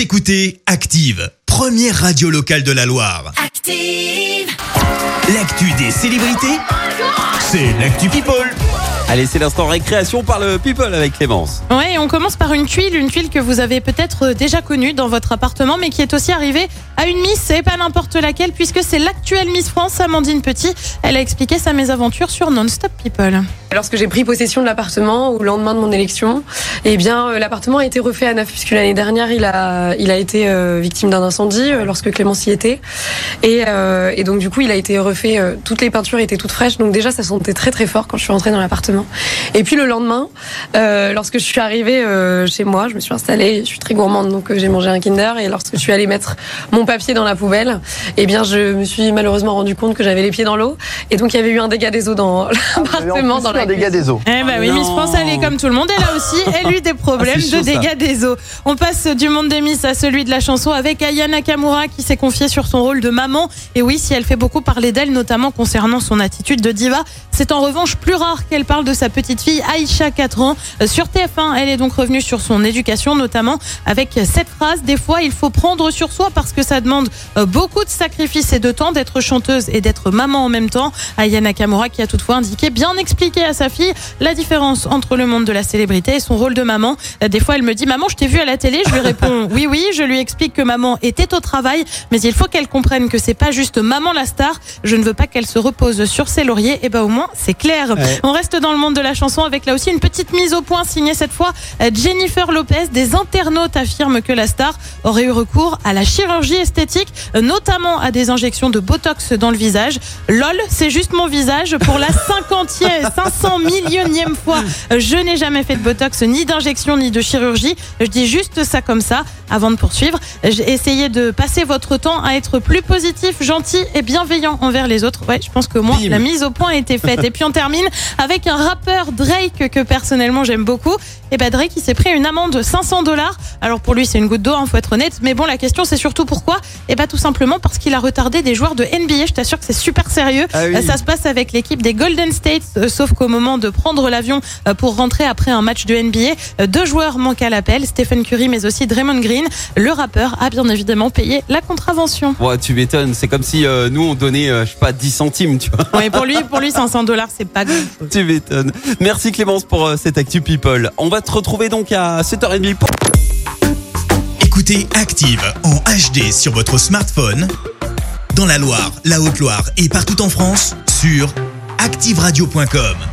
Vous écoutez Active, première radio locale de la Loire. Active. L'actu des célébrités, c'est l'actu People. Allez, c'est l'instant récréation par le People avec Clémence. Ouais, et on commence par une tuile, une tuile que vous avez peut-être déjà connue dans votre appartement, mais qui est aussi arrivée à une Miss, et pas n'importe laquelle, puisque c'est l'actuelle Miss France, Amandine Petit. Elle a expliqué sa mésaventure sur Non-Stop People. Lorsque j'ai pris possession de l'appartement au lendemain de mon élection, eh bien euh, l'appartement a été refait à neuf puisque l'année dernière il a il a été euh, victime d'un incendie euh, lorsque Clémence y était. Et, euh, et donc du coup il a été refait toutes les peintures étaient toutes fraîches. Donc déjà ça sentait très très fort quand je suis rentrée dans l'appartement. Et puis le lendemain euh, lorsque je suis arrivée chez moi je me suis installée je suis très gourmande donc j'ai mangé un Kinder. Et lorsque je suis allée mettre mon papier dans la poubelle eh bien je me suis malheureusement rendu compte que j'avais les pieds dans l'eau. Et donc il y avait eu un dégât des eaux dans l'appartement dans la un dégât des eaux. Eh bah oui, non. Miss France, elle est comme tout le monde. Elle a aussi, elle eu des problèmes Ah, de ça. dégâts des eaux. On passe du monde des Miss à celui de la chanson avec Aya Nakamura qui s'est confiée sur son rôle de maman. Et oui, si elle fait beaucoup parler d'elle, notamment concernant son attitude de diva, c'est en revanche plus rare qu'elle parle de sa petite fille Aïcha, 4 ans. Euh, Sur TF1, elle est donc revenue sur son éducation, notamment avec cette phrase Des fois, il faut prendre sur soi parce que ça demande euh, beaucoup de sacrifices et de temps d'être chanteuse et d'être maman en même temps. Aya Nakamura qui a toutefois indiqué, bien expliqué à sa fille, la différence entre le monde de la célébrité et son rôle de maman. Des fois, elle me dit Maman, je t'ai vu à la télé. Je lui réponds Oui, oui. Je lui explique que maman était au travail, mais il faut qu'elle comprenne que c'est pas juste maman la star. Je ne veux pas qu'elle se repose sur ses lauriers. Et ben au moins, c'est clair. On reste dans le monde de la chanson avec là aussi une petite mise au point signée cette fois Jennifer Lopez. Des internautes affirment que la star aurait eu recours à la chirurgie esthétique, notamment à des injections de botox dans le visage. Lol, c'est juste mon visage pour la cinquantième, 500 millionième fois. Je n'ai jamais fait de botox, ni d'injection, ni de chirurgie. Je dis juste ça comme ça avant de poursuivre. Essayé de passer votre temps à être plus positif, gentil et bienveillant envers les autres. Ouais, je pense que moi, la mise au point a été faite. et puis on termine avec un rappeur Drake que personnellement j'aime beaucoup. Et ben Drake, il s'est pris une amende de 500 dollars. Alors pour lui, c'est une goutte d'eau, hein, faut être honnête. Mais bon, la question c'est surtout pourquoi? Et ben tout simplement parce qu'il a retardé des joueurs de NBA. Je t'assure que c'est super sérieux. Ah oui. Ça se passe avec l'équipe des Golden State, euh, sauf qu'au moment de prendre l'avion euh, pour rentrer après un match de NBA, euh, deux joueurs manquent à l'appel, Stephen Curry mais aussi Draymond Green. Le rappeur a bien évidemment payé la contravention. Ouais, tu m'étonnes. C'est comme si euh, nous on donnait, euh, je sais pas, 10 centimes, tu vois. Ouais, pour lui, pour lui, 500 dollars, c'est pas grand. tu m'étonnes. Merci Clémence pour euh, cette actu People. On va te retrouver donc à 7h30 pour Écoutez Active en HD sur votre smartphone, dans la Loire, la Haute-Loire et partout en France, sur activeradio.com.